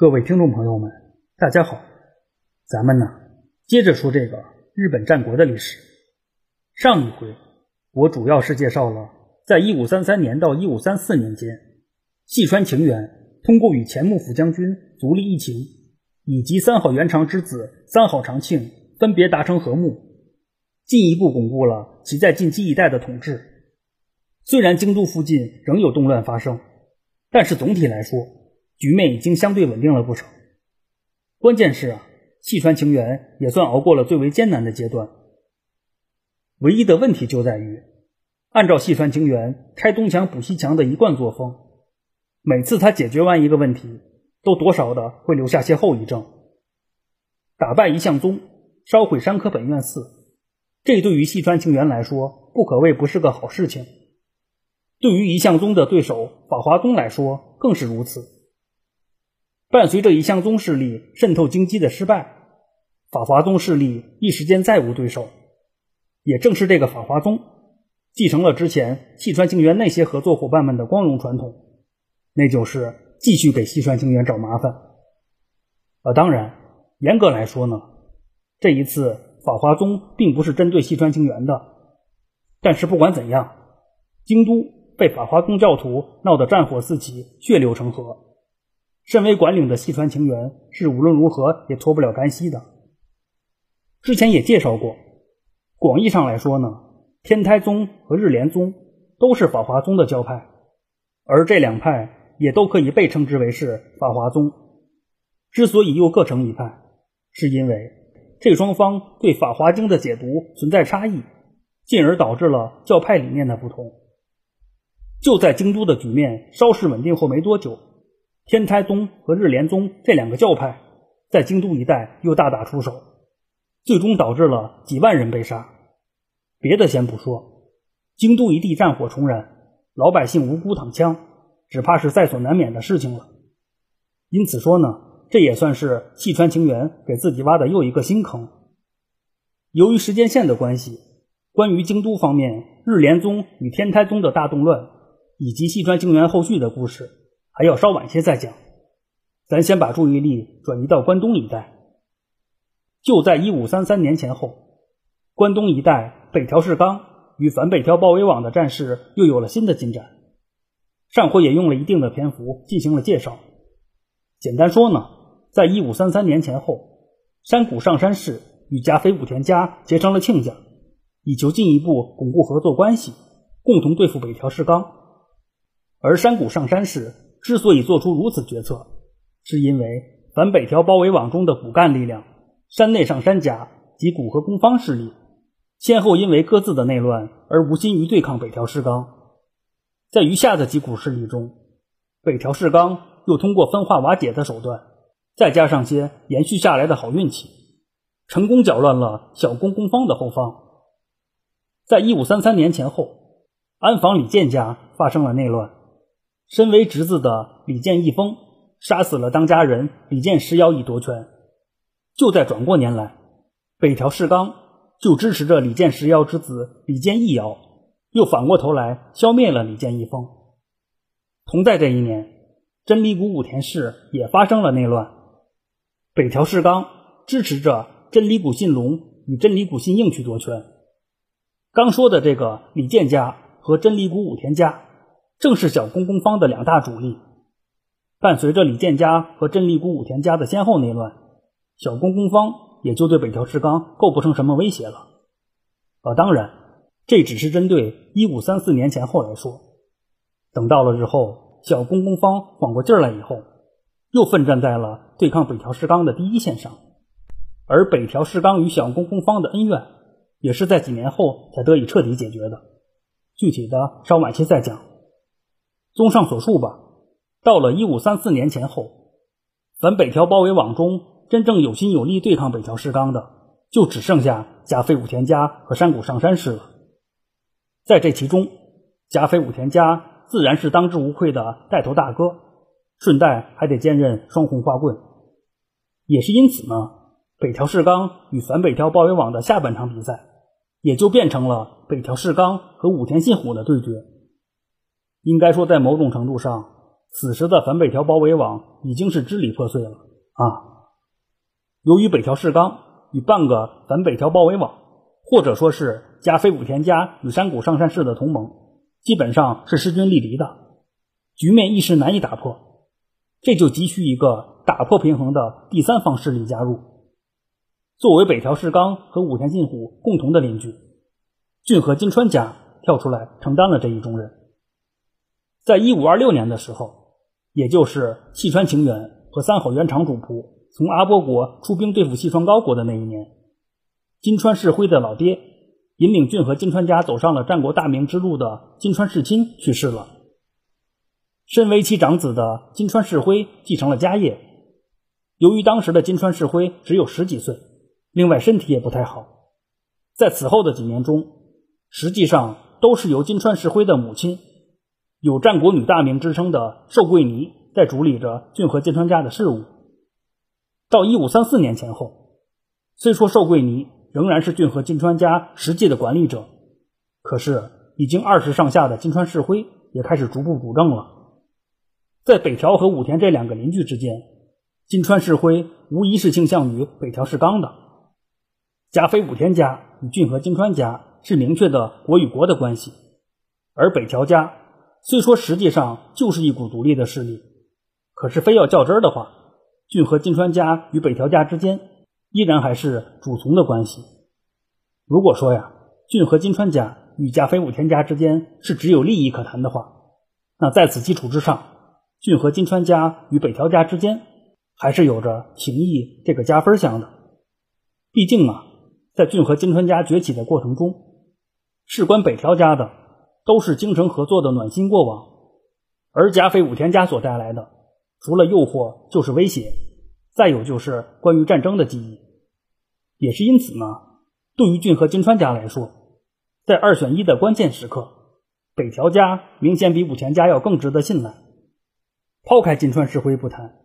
各位听众朋友们，大家好，咱们呢接着说这个日本战国的历史。上一回我主要是介绍了，在一五三三年到一五三四年间，细川晴元通过与前幕府将军足利义晴以及三好元长之子三好长庆分别达成和睦，进一步巩固了其在近畿一带的统治。虽然京都附近仍有动乱发生，但是总体来说，局面已经相对稳定了不少。关键是啊，细川晴元也算熬过了最为艰难的阶段。唯一的问题就在于，按照细川晴元拆东墙补西墙的一贯作风，每次他解决完一个问题，都多少的会留下些后遗症。打败一向宗，烧毁山科本院寺，这对于细川晴元来说，不可谓不是个好事情。对于一向宗的对手法华宗来说，更是如此。伴随着一向宗势力渗透京畿的失败，法华宗势力一时间再无对手。也正是这个法华宗，继承了之前细川晴元那些合作伙伴们的光荣传统，那就是继续给细川晴元找麻烦。啊，当然，严格来说呢，这一次法华宗并不是针对细川晴元的。但是不管怎样，京都。被法华宗教徒闹得战火四起，血流成河。身为管领的细川晴元是无论如何也脱不了干系的。之前也介绍过，广义上来说呢，天台宗和日莲宗都是法华宗的教派，而这两派也都可以被称之为是法华宗。之所以又各成一派，是因为这双方对《法华经》的解读存在差异，进而导致了教派理念的不同。就在京都的局面稍事稳定后没多久，天台宗和日莲宗这两个教派在京都一带又大打出手，最终导致了几万人被杀。别的先不说，京都一地战火重燃，老百姓无辜躺枪，只怕是在所难免的事情了。因此说呢，这也算是细川晴元给自己挖的又一个新坑。由于时间线的关系，关于京都方面日莲宗与天台宗的大动乱。以及细川晴元后续的故事，还要稍晚些再讲。咱先把注意力转移到关东一带。就在一五三三年前后，关东一带北条氏纲与反北条包围网的战事又有了新的进展。上回也用了一定的篇幅进行了介绍。简单说呢，在一五三三年前后，山谷上山氏与甲斐武田家结成了亲家，以求进一步巩固合作关系，共同对付北条氏纲。而山谷上山氏之所以做出如此决策，是因为反北条包围网中的骨干力量山内上山家及古河公方势力，先后因为各自的内乱而无心于对抗北条氏纲。在余下的几股势力中，北条氏纲又通过分化瓦解的手段，再加上些延续下来的好运气，成功搅乱了小公公方的后方。在一五三三年前后，安房李建家发生了内乱。身为侄子的李建义丰杀死了当家人李建石妖以夺权。就在转过年来，北条氏纲就支持着李建石妖之子李建义瑶，又反过头来消灭了李建义丰。同在这一年，真理谷武田氏也发生了内乱。北条氏纲支持着真理谷信隆与真理谷信应去夺权。刚说的这个李建家和真理谷武田家。正是小公公方的两大主力，伴随着李建家和真理谷武田家的先后内乱，小公公方也就对北条氏纲构不成什么威胁了。啊，当然，这只是针对一五三四年前后来说。等到了日后，小公公方缓过劲儿来以后，又奋战在了对抗北条氏纲的第一线上。而北条氏纲与小公公方的恩怨，也是在几年后才得以彻底解决的。具体的稍晚些再讲。综上所述吧，到了一五三四年前后，反北条包围网中真正有心有力对抗北条氏纲的，就只剩下甲斐武田家和山谷上山氏了。在这其中，甲斐武田家自然是当之无愧的带头大哥，顺带还得兼任双红花棍。也是因此呢，北条氏纲与反北条包围网的下半场比赛，也就变成了北条氏纲和武田信虎的对决。应该说，在某种程度上，此时的反北条包围网已经是支离破碎了啊！由于北条氏纲与半个反北条包围网，或者说是加飞武田家与山谷上山氏的同盟，基本上是势均力敌的，局面一时难以打破，这就急需一个打破平衡的第三方势力加入。作为北条氏纲和武田信虎共同的邻居，骏河金川家跳出来承担了这一重任。在一五二六年的时候，也就是细川晴元和三好元长主仆从阿波国出兵对付细川高国的那一年。金川世辉的老爹，引领骏和金川家走上了战国大明之路的金川世亲去世了。身为其长子的金川世辉继承了家业。由于当时的金川世辉只有十几岁，另外身体也不太好，在此后的几年中，实际上都是由金川世辉的母亲，有战国女大名之称的寿贵尼在主理着骏河金川家的事务。到一五三四年前后，虽说寿贵尼。仍然是骏河金川家实际的管理者，可是已经二十上下的金川世辉也开始逐步主政了。在北条和武田这两个邻居之间，金川世辉无疑是倾向于北条氏纲的。甲斐武田家与骏河金川家是明确的国与国的关系，而北条家虽说实际上就是一股独立的势力，可是非要较真儿的话，骏和金川家与北条家之间。依然还是主从的关系。如果说呀，骏和金川家与加菲武田家之间是只有利益可谈的话，那在此基础之上，骏和金川家与北条家之间还是有着情谊这个加分项的。毕竟啊，在骏和金川家崛起的过程中，事关北条家的都是京城合作的暖心过往，而加菲武田家所带来的，除了诱惑就是威胁。再有就是关于战争的记忆，也是因此呢，对于俊和金川家来说，在二选一的关键时刻，北条家明显比武田家要更值得信赖。抛开金川石辉不谈，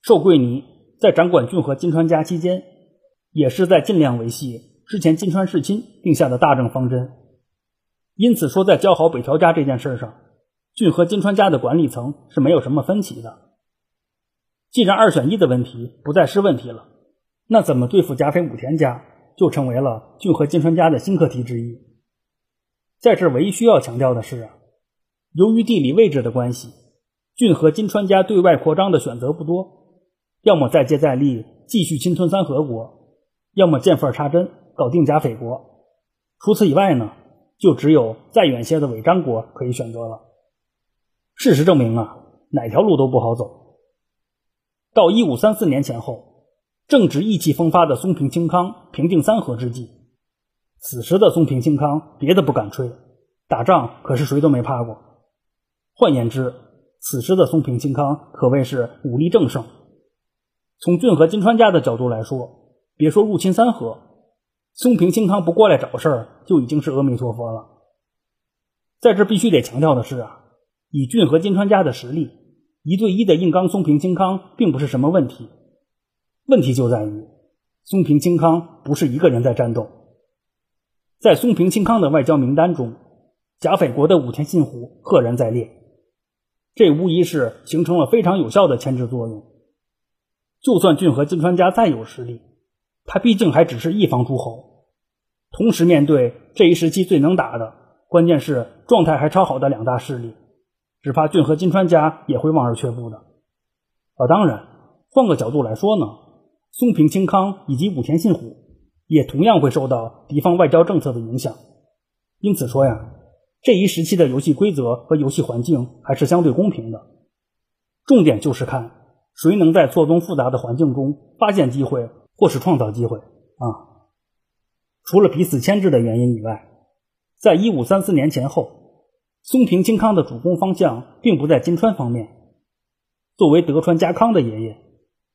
寿贵尼在掌管俊和金川家期间，也是在尽量维系之前金川世亲定下的大政方针。因此说，在交好北条家这件事上，骏和金川家的管理层是没有什么分歧的。既然二选一的问题不再是问题了，那怎么对付甲斐武田家就成为了骏和金川家的新课题之一。在这唯一需要强调的是啊，由于地理位置的关系，骏和金川家对外扩张的选择不多，要么再接再厉继续侵吞三河国，要么见缝插针搞定甲斐国。除此以外呢，就只有再远些的尾张国可以选择了。事实证明啊，哪条路都不好走。到一五三四年前后，正值意气风发的松平清康平定三河之际。此时的松平清康别的不敢吹，打仗可是谁都没怕过。换言之，此时的松平清康可谓是武力正盛。从骏河金川家的角度来说，别说入侵三河，松平清康不过来找事儿就已经是阿弥陀佛了。在这必须得强调的是啊，以骏河金川家的实力。一对一的硬刚松平清康并不是什么问题，问题就在于松平清康不是一个人在战斗。在松平清康的外交名单中，甲斐国的武田信虎赫然在列，这无疑是形成了非常有效的牵制作用。就算骏河金川家再有实力，他毕竟还只是一方诸侯，同时面对这一时期最能打的，关键是状态还超好的两大势力。只怕骏和金川家也会望而却步的。啊，当然，换个角度来说呢，松平清康以及武田信虎也同样会受到敌方外交政策的影响。因此说呀，这一时期的游戏规则和游戏环境还是相对公平的。重点就是看谁能在错综复杂的环境中发现机会，或是创造机会啊。除了彼此牵制的原因以外，在一五三四年前后。松平清康的主攻方向并不在金川方面。作为德川家康的爷爷，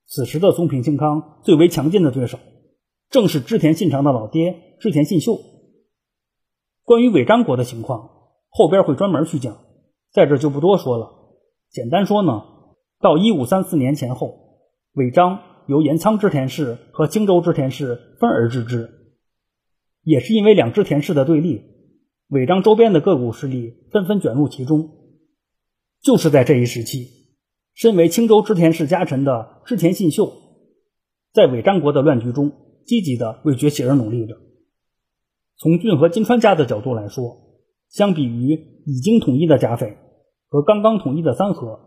此时的松平清康最为强劲的对手，正是织田信长的老爹织田信秀。关于尾张国的情况，后边会专门去讲，在这就不多说了。简单说呢，到一五三四年前后，尾张由岩仓织田氏和青州织田氏分而治之，也是因为两织田氏的对立。尾张周边的各股势力纷纷卷入其中，就是在这一时期，身为青州织田氏家臣的织田信秀，在伪张国的乱局中积极的为崛起而努力着。从骏和金川家的角度来说，相比于已经统一的甲斐和刚刚统一的三河，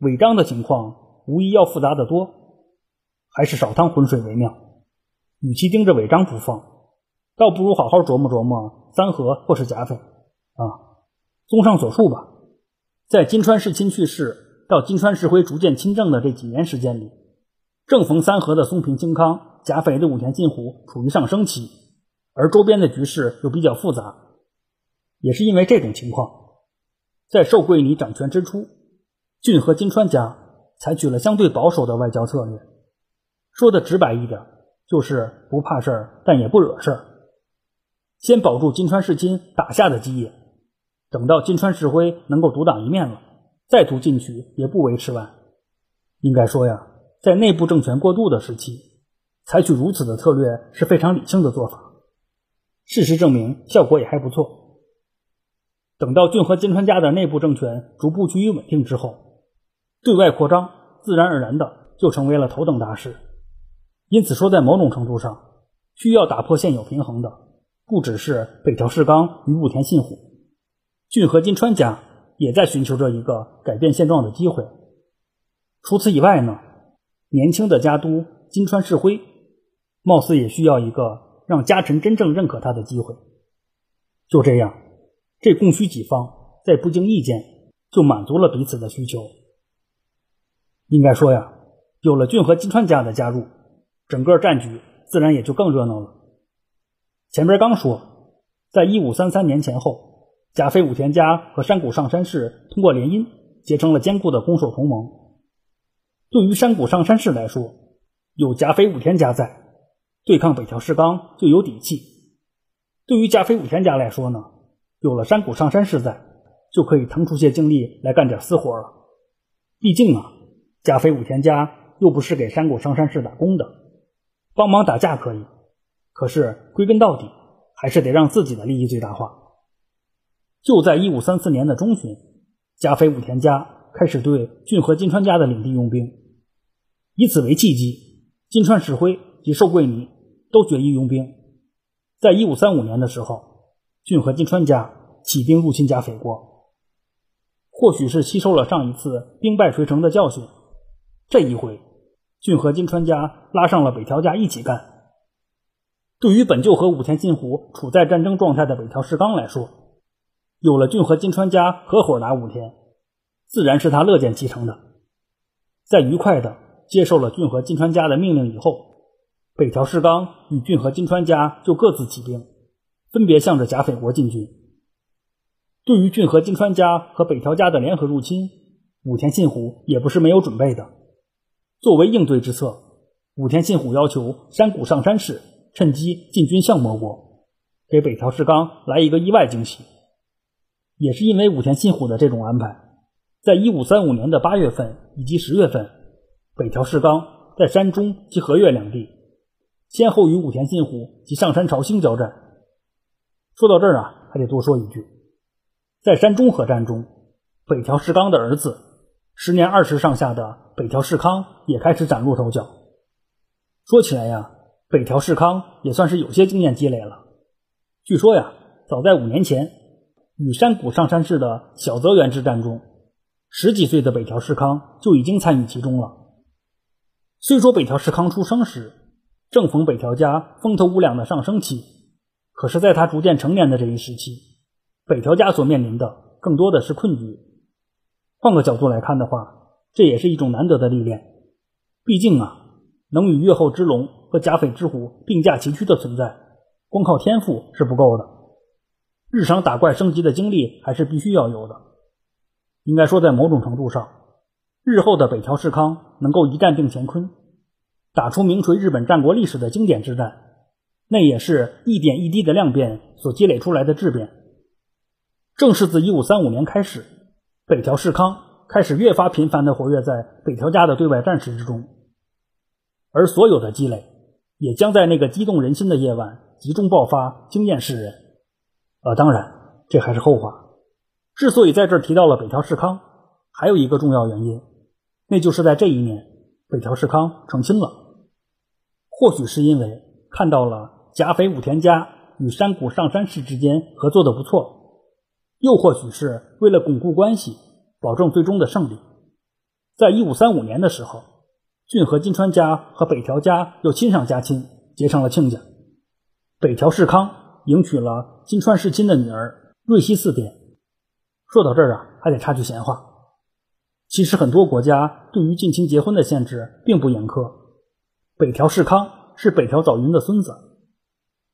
尾张的情况无疑要复杂的多，还是少趟浑水为妙。与其盯着违章不放，倒不如好好琢磨琢磨三河或是甲斐啊。综上所述吧，在金川世亲去世到金川世辉逐渐亲政的这几年时间里，正逢三河的松平清康、甲斐的武田信虎处于上升期，而周边的局势又比较复杂。也是因为这种情况，在寿贵尼掌权之初，骏和金川家采取了相对保守的外交策略。说的直白一点，就是不怕事儿，但也不惹事儿。先保住金川世亲打下的基业，等到金川世辉能够独当一面了，再图进取也不为迟晚。应该说呀，在内部政权过渡的时期，采取如此的策略是非常理性的做法。事实证明，效果也还不错。等到骏和金川家的内部政权逐步趋于稳定之后，对外扩张自然而然的就成为了头等大事。因此说，在某种程度上，需要打破现有平衡的不只是北条氏纲与武田信虎，骏和金川家也在寻求着一个改变现状的机会。除此以外呢，年轻的家督金川世辉，貌似也需要一个让家臣真正认可他的机会。就这样。这供需几方在不经意间就满足了彼此的需求。应该说呀，有了骏和金川家的加入，整个战局自然也就更热闹了。前边刚说，在一五三三年前后，甲斐武田家和山谷上山氏通过联姻结成了坚固的攻守同盟。对于山谷上山氏来说，有甲斐武田家在，对抗北条氏纲就有底气。对于甲斐武田家来说呢？有了山谷上山氏在，就可以腾出些精力来干点私活了。毕竟啊，甲斐武田家又不是给山谷上山氏打工的，帮忙打架可以，可是归根到底还是得让自己的利益最大化。就在一五三四年的中旬，加菲武田家开始对骏和金川家的领地用兵，以此为契机，金川石辉及寿贵尼都决意用兵。在一五三五年的时候。骏和金川家起兵入侵加斐国，或许是吸收了上一次兵败垂成的教训，这一回骏和金川家拉上了北条家一起干。对于本就和武田信虎处在战争状态的北条氏纲来说，有了骏和金川家合伙打武田，自然是他乐见其成的。在愉快的接受了骏和金川家的命令以后，北条氏纲与骏和金川家就各自起兵。分别向着甲斐国进军。对于骏和金川家和北条家的联合入侵，武田信虎也不是没有准备的。作为应对之策，武田信虎要求山谷上山氏趁机进军相模国，给北条氏纲来一个意外惊喜。也是因为武田信虎的这种安排，在一五三五年的八月份以及十月份，北条氏纲在山中及和越两地，先后与武田信虎及上山朝兴交战。说到这儿啊，还得多说一句，在山中合战中，北条氏纲的儿子，时年二十上下的北条氏康也开始崭露头角。说起来呀，北条氏康也算是有些经验积累了。据说呀，早在五年前，与山谷上山市的小泽原之战中，十几岁的北条氏康就已经参与其中了。虽说北条氏康出生时，正逢北条家风头无两的上升期。可是，在他逐渐成年的这一时期，北条家所面临的更多的是困局。换个角度来看的话，这也是一种难得的历练。毕竟啊，能与越后之龙和甲斐之虎并驾齐驱的存在，光靠天赋是不够的。日常打怪升级的经历还是必须要有的。应该说，在某种程度上，日后的北条氏康能够一战定乾坤，打出名垂日本战国历史的经典之战。那也是一点一滴的量变所积累出来的质变。正是自一五三五年开始，北条氏康开始越发频繁地活跃在北条家的对外战事之中，而所有的积累也将在那个激动人心的夜晚集中爆发，惊艳世人。呃，当然，这还是后话。之所以在这儿提到了北条氏康，还有一个重要原因，那就是在这一年，北条氏康成亲了。或许是因为看到了甲斐武田家与山谷上山氏之间合作的不错，又或许是为了巩固关系，保证最终的胜利。在一五三五年的时候，骏河金川家和北条家又亲上加亲，结成了亲家。北条氏康迎娶了金川世亲的女儿瑞希四殿。说到这儿啊，还得插句闲话。其实很多国家对于近亲结婚的限制并不严苛。北条氏康是北条早云的孙子，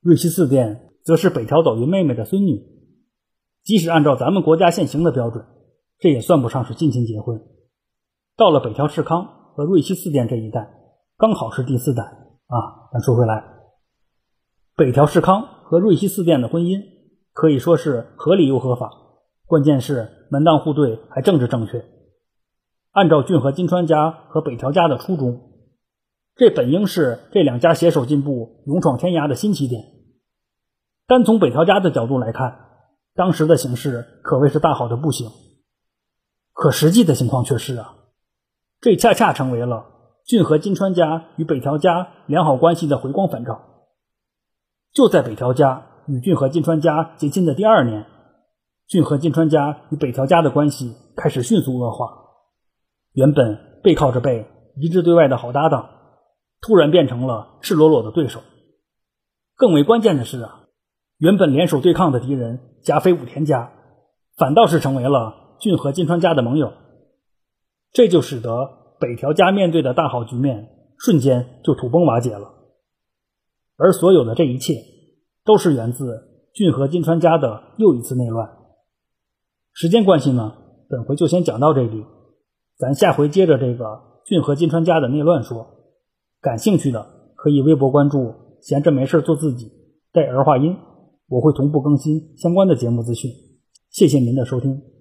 瑞希四殿则是北条早云妹妹的孙女。即使按照咱们国家现行的标准，这也算不上是近亲结婚。到了北条氏康和瑞希四殿这一代，刚好是第四代啊。咱说回来，北条氏康和瑞希四殿的婚姻可以说是合理又合法，关键是门当户对，还政治正确。按照骏河金川家和北条家的初衷，这本应是这两家携手进步、勇闯天涯的新起点。单从北条家的角度来看，当时的形势可谓是大好的不行。可实际的情况却是啊，这恰恰成为了骏河金川家与北条家良好关系的回光返照。就在北条家与骏河金川家结亲的第二年，骏河金川家与北条家的关系开始迅速恶化。原本背靠着背一致对外的好搭档，突然变成了赤裸裸的对手。更为关键的是啊，原本联手对抗的敌人甲斐武田家，反倒是成为了骏河金川家的盟友。这就使得北条家面对的大好局面瞬间就土崩瓦解了。而所有的这一切，都是源自骏河金川家的又一次内乱。时间关系呢，本回就先讲到这里。咱下回接着这个骏河金川家的内乱说，感兴趣的可以微博关注“闲着没事做自己”带儿化音，我会同步更新相关的节目资讯。谢谢您的收听。